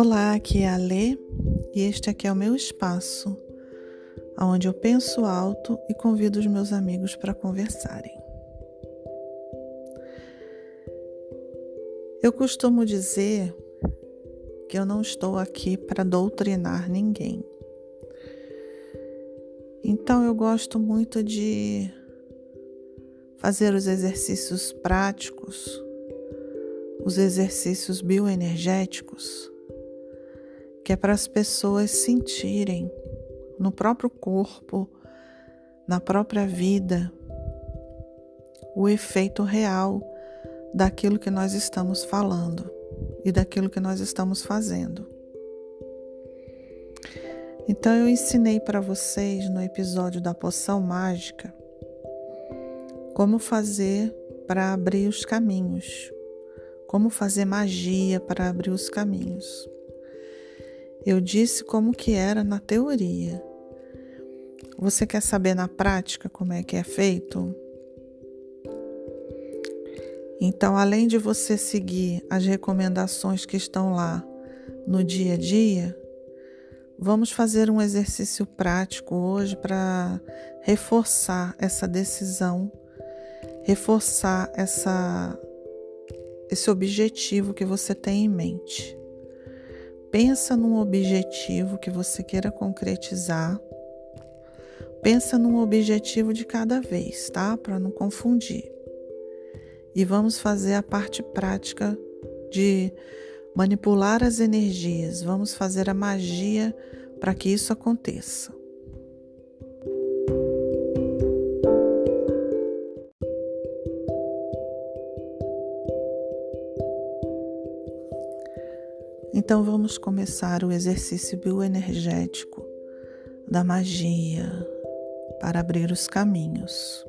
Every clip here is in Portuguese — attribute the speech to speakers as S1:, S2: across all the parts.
S1: Olá, aqui é a Lê e este aqui é o meu espaço, onde eu penso alto e convido os meus amigos para conversarem. Eu costumo dizer que eu não estou aqui para doutrinar ninguém. Então eu gosto muito de fazer os exercícios práticos, os exercícios bioenergéticos que é para as pessoas sentirem no próprio corpo, na própria vida, o efeito real daquilo que nós estamos falando e daquilo que nós estamos fazendo. Então eu ensinei para vocês no episódio da poção mágica como fazer para abrir os caminhos, como fazer magia para abrir os caminhos. Eu disse como que era na teoria. Você quer saber na prática como é que é feito? Então, além de você seguir as recomendações que estão lá no dia a dia, vamos fazer um exercício prático hoje para reforçar essa decisão, reforçar essa, esse objetivo que você tem em mente. Pensa num objetivo que você queira concretizar. Pensa num objetivo de cada vez, tá? Para não confundir. E vamos fazer a parte prática de manipular as energias. Vamos fazer a magia para que isso aconteça. Então vamos começar o exercício bioenergético da magia para abrir os caminhos.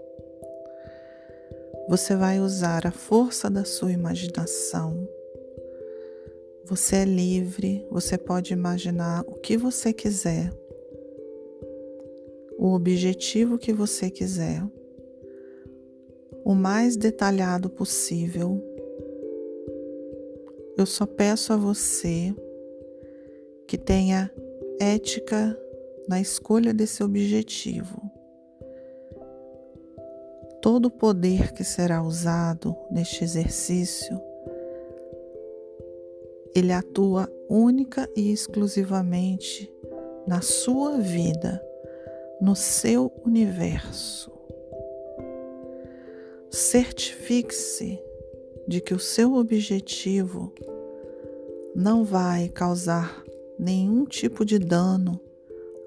S1: Você vai usar a força da sua imaginação. Você é livre, você pode imaginar o que você quiser, o objetivo que você quiser, o mais detalhado possível eu só peço a você que tenha ética na escolha desse objetivo. Todo o poder que será usado neste exercício, ele atua única e exclusivamente na sua vida, no seu universo. Certifique-se de que o seu objetivo não vai causar nenhum tipo de dano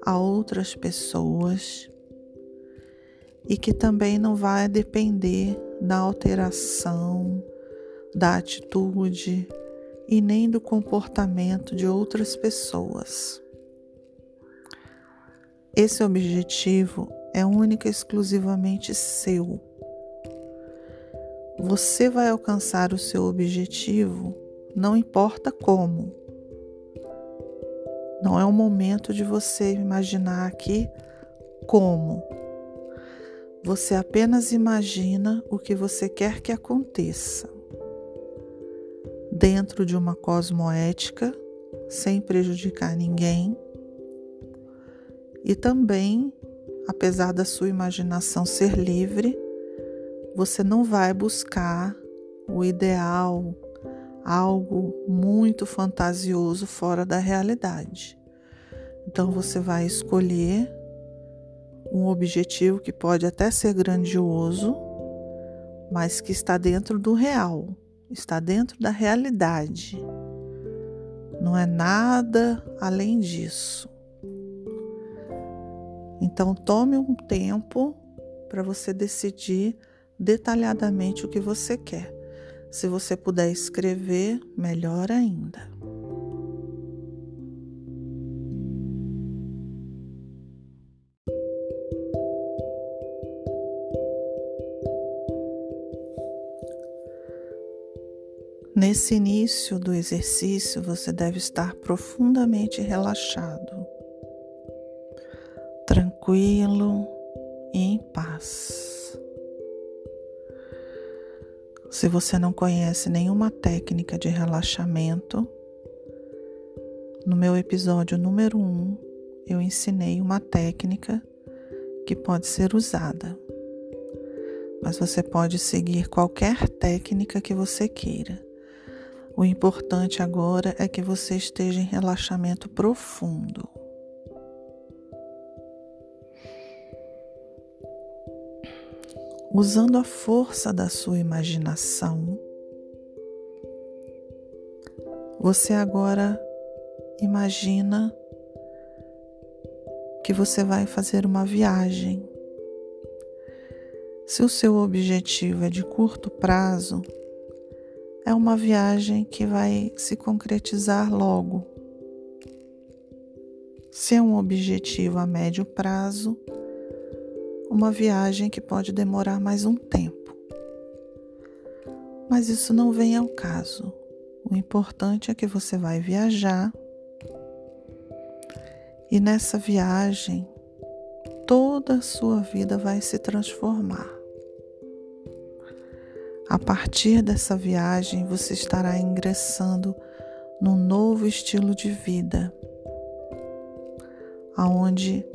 S1: a outras pessoas e que também não vai depender da alteração, da atitude e nem do comportamento de outras pessoas. Esse objetivo é único e exclusivamente seu você vai alcançar o seu objetivo, não importa como. Não é o momento de você imaginar aqui como. Você apenas imagina o que você quer que aconteça. Dentro de uma cosmoética, sem prejudicar ninguém. E também, apesar da sua imaginação ser livre, você não vai buscar o ideal, algo muito fantasioso fora da realidade. Então você vai escolher um objetivo que pode até ser grandioso, mas que está dentro do real, está dentro da realidade. Não é nada além disso. Então tome um tempo para você decidir detalhadamente o que você quer. Se você puder escrever, melhor ainda. Nesse início do exercício, você deve estar profundamente relaxado, tranquilo e em paz. Se você não conhece nenhuma técnica de relaxamento, No meu episódio número 1, um, eu ensinei uma técnica que pode ser usada, mas você pode seguir qualquer técnica que você queira. O importante agora é que você esteja em relaxamento profundo. Usando a força da sua imaginação, você agora imagina que você vai fazer uma viagem. Se o seu objetivo é de curto prazo, é uma viagem que vai se concretizar logo. Se é um objetivo a médio prazo, uma viagem que pode demorar mais um tempo. Mas isso não vem ao caso. O importante é que você vai viajar e nessa viagem toda a sua vida vai se transformar. A partir dessa viagem, você estará ingressando num novo estilo de vida, aonde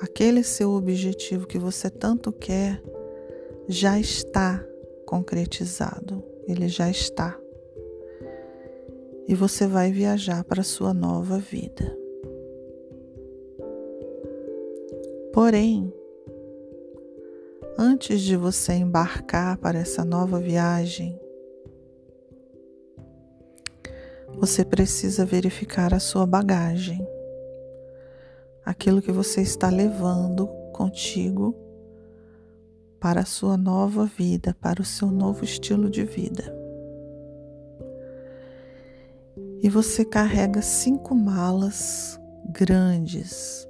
S1: aquele seu objetivo que você tanto quer já está concretizado, ele já está. E você vai viajar para a sua nova vida. Porém, antes de você embarcar para essa nova viagem, você precisa verificar a sua bagagem, aquilo que você está levando contigo para a sua nova vida, para o seu novo estilo de vida. E você carrega cinco malas grandes,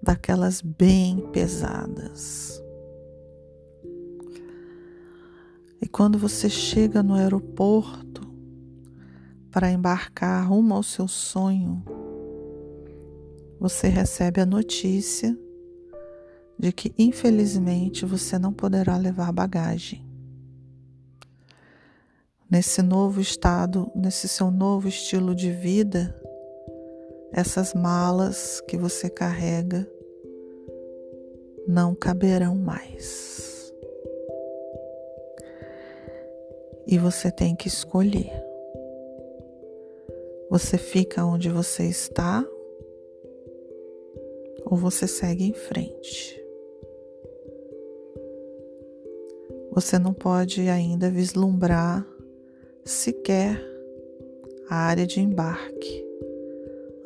S1: daquelas bem pesadas. E quando você chega no aeroporto para embarcar rumo ao seu sonho, você recebe a notícia de que infelizmente você não poderá levar bagagem. Nesse novo estado, nesse seu novo estilo de vida, essas malas que você carrega não caberão mais. e você tem que escolher. Você fica onde você está ou você segue em frente. Você não pode ainda vislumbrar sequer a área de embarque.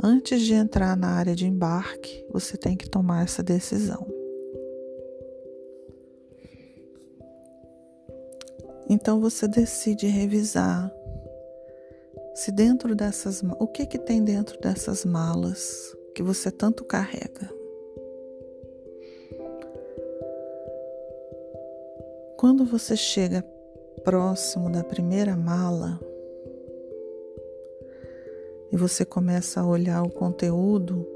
S1: Antes de entrar na área de embarque, você tem que tomar essa decisão. Então você decide revisar se dentro dessas o que que tem dentro dessas malas que você tanto carrega. Quando você chega próximo da primeira mala e você começa a olhar o conteúdo,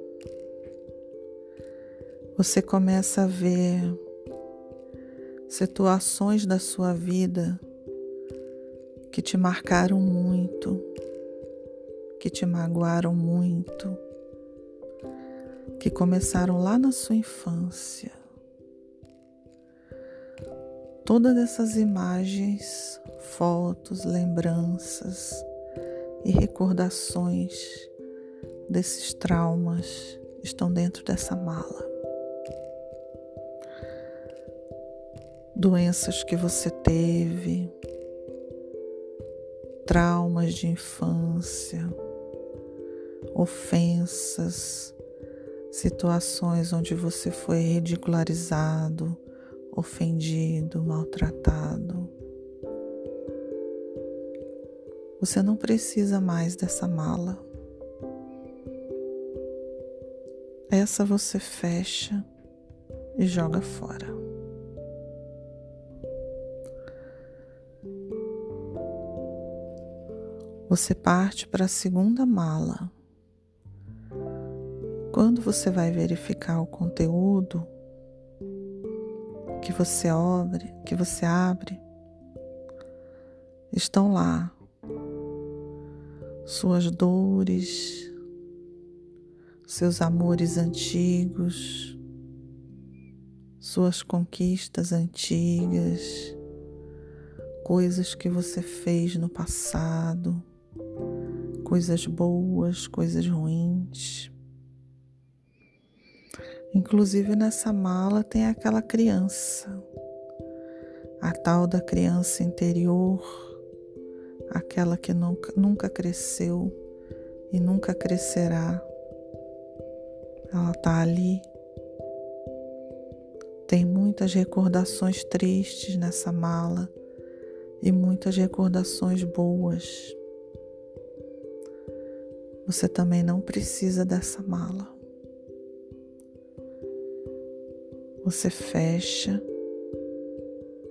S1: você começa a ver situações da sua vida que te marcaram muito, que te magoaram muito, que começaram lá na sua infância. Todas essas imagens, fotos, lembranças e recordações desses traumas estão dentro dessa mala. doenças que você teve, traumas de infância, ofensas, situações onde você foi ridicularizado, ofendido, maltratado. Você não precisa mais dessa mala. Essa você fecha e joga fora. Você parte para a segunda mala. Quando você vai verificar o conteúdo que você abre, que você abre, estão lá suas dores, seus amores antigos, suas conquistas antigas, coisas que você fez no passado, coisas boas, coisas ruins. Inclusive nessa mala tem aquela criança, a tal da criança interior, aquela que nunca, nunca cresceu e nunca crescerá. Ela está ali. Tem muitas recordações tristes nessa mala e muitas recordações boas. Você também não precisa dessa mala. Você fecha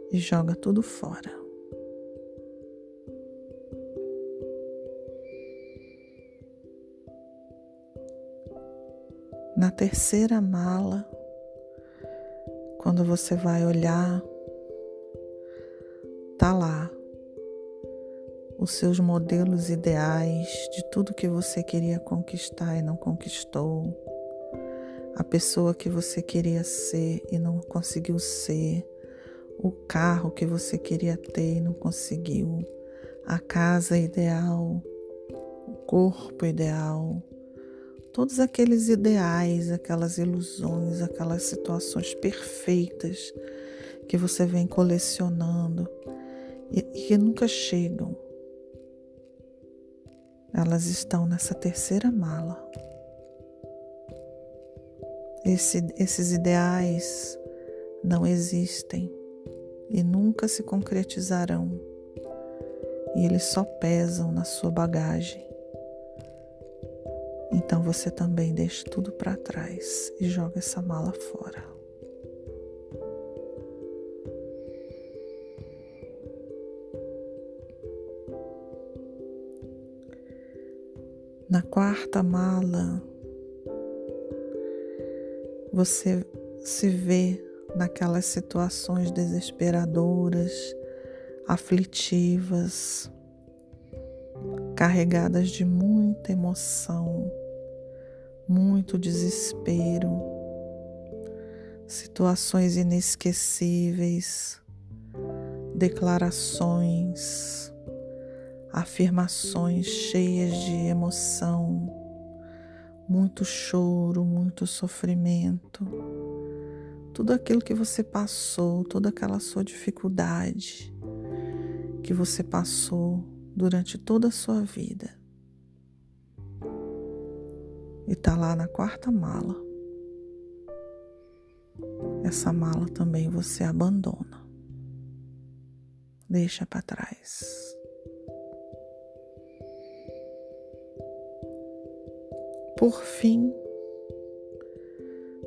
S1: e joga tudo fora. Na terceira mala, quando você vai olhar, tá lá os seus modelos ideais de tudo que você queria conquistar e não conquistou, a pessoa que você queria ser e não conseguiu ser, o carro que você queria ter e não conseguiu, a casa ideal, o corpo ideal, todos aqueles ideais, aquelas ilusões, aquelas situações perfeitas que você vem colecionando e que nunca chegam. Elas estão nessa terceira mala. Esse, esses ideais não existem e nunca se concretizarão, e eles só pesam na sua bagagem. Então você também deixa tudo para trás e joga essa mala fora. Na quarta mala, você se vê naquelas situações desesperadoras, aflitivas, carregadas de muita emoção, muito desespero, situações inesquecíveis, declarações, afirmações cheias de emoção, muito choro, muito sofrimento, tudo aquilo que você passou, toda aquela sua dificuldade que você passou durante toda a sua vida e está lá na quarta mala. Essa mala também você abandona, deixa para trás. Por fim,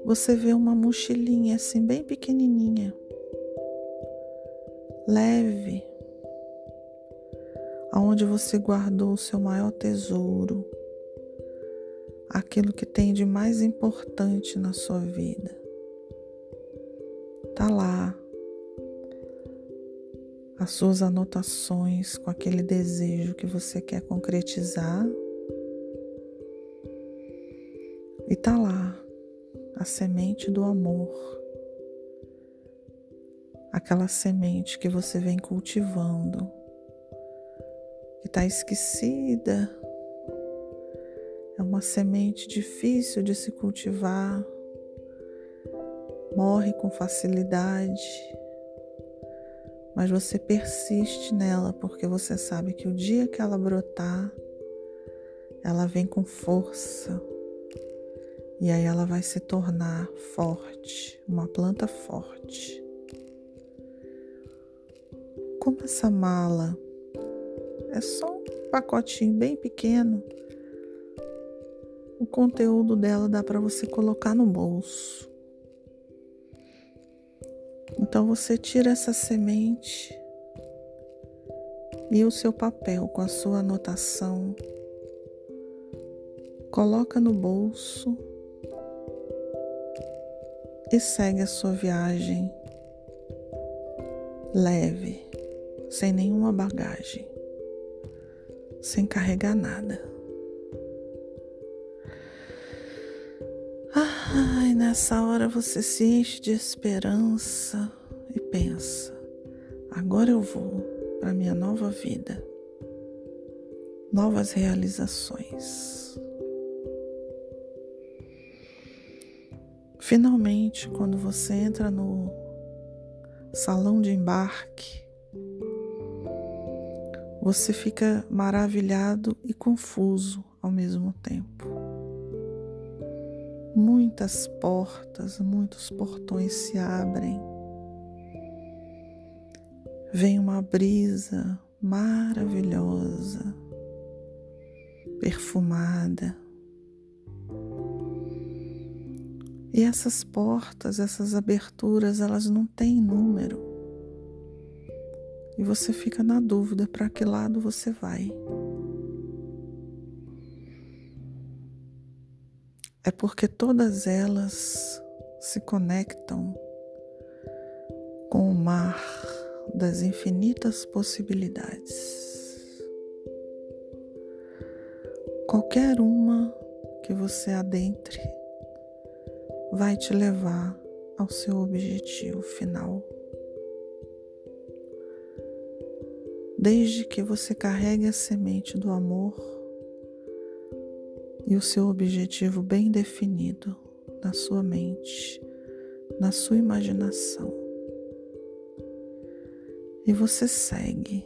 S1: você vê uma mochilinha assim, bem pequenininha, leve, aonde você guardou o seu maior tesouro aquilo que tem de mais importante na sua vida. Tá lá as suas anotações com aquele desejo que você quer concretizar. E tá lá a semente do amor. Aquela semente que você vem cultivando, que está esquecida. É uma semente difícil de se cultivar, morre com facilidade, mas você persiste nela porque você sabe que o dia que ela brotar, ela vem com força e aí ela vai se tornar forte, uma planta forte. Como essa mala é só um pacotinho bem pequeno, o conteúdo dela dá para você colocar no bolso. Então você tira essa semente e o seu papel com a sua anotação, coloca no bolso e segue a sua viagem leve, sem nenhuma bagagem, sem carregar nada. nessa hora você se enche de esperança e pensa: agora eu vou para minha nova vida, novas realizações. Finalmente, quando você entra no salão de embarque, você fica maravilhado e confuso ao mesmo tempo. Muitas portas, muitos portões se abrem. Vem uma brisa maravilhosa, perfumada E essas portas, essas aberturas, elas não têm número. E você fica na dúvida para que lado você vai. É porque todas elas se conectam com o mar das infinitas possibilidades. Qualquer uma que você adentre vai te levar ao seu objetivo final. Desde que você carregue a semente do amor e o seu objetivo bem definido na sua mente, na sua imaginação. E você segue.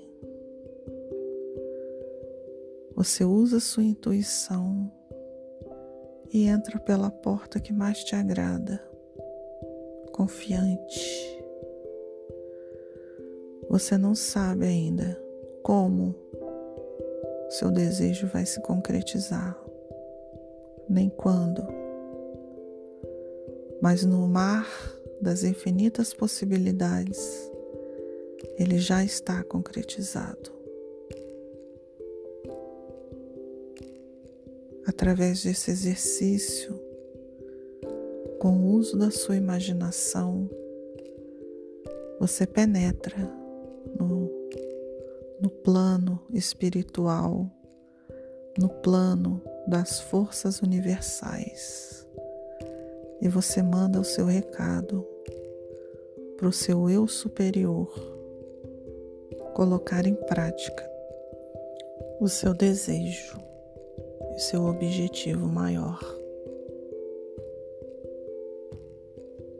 S1: Você usa sua intuição e entra pela porta que mais te agrada, confiante. Você não sabe ainda como seu desejo vai se concretizar, nem quando, mas no mar das infinitas possibilidades, ele já está concretizado. Através desse exercício, com o uso da sua imaginação, você penetra no, no plano espiritual, no plano das forças universais. E você manda o seu recado para o seu eu superior colocar em prática o seu desejo e seu objetivo maior.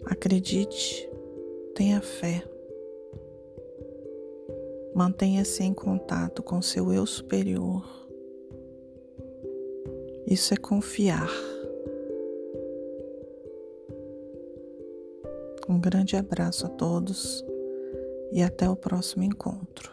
S1: Acredite, tenha fé. Mantenha-se em contato com seu eu superior. Isso é confiar. Um grande abraço a todos e até o próximo encontro.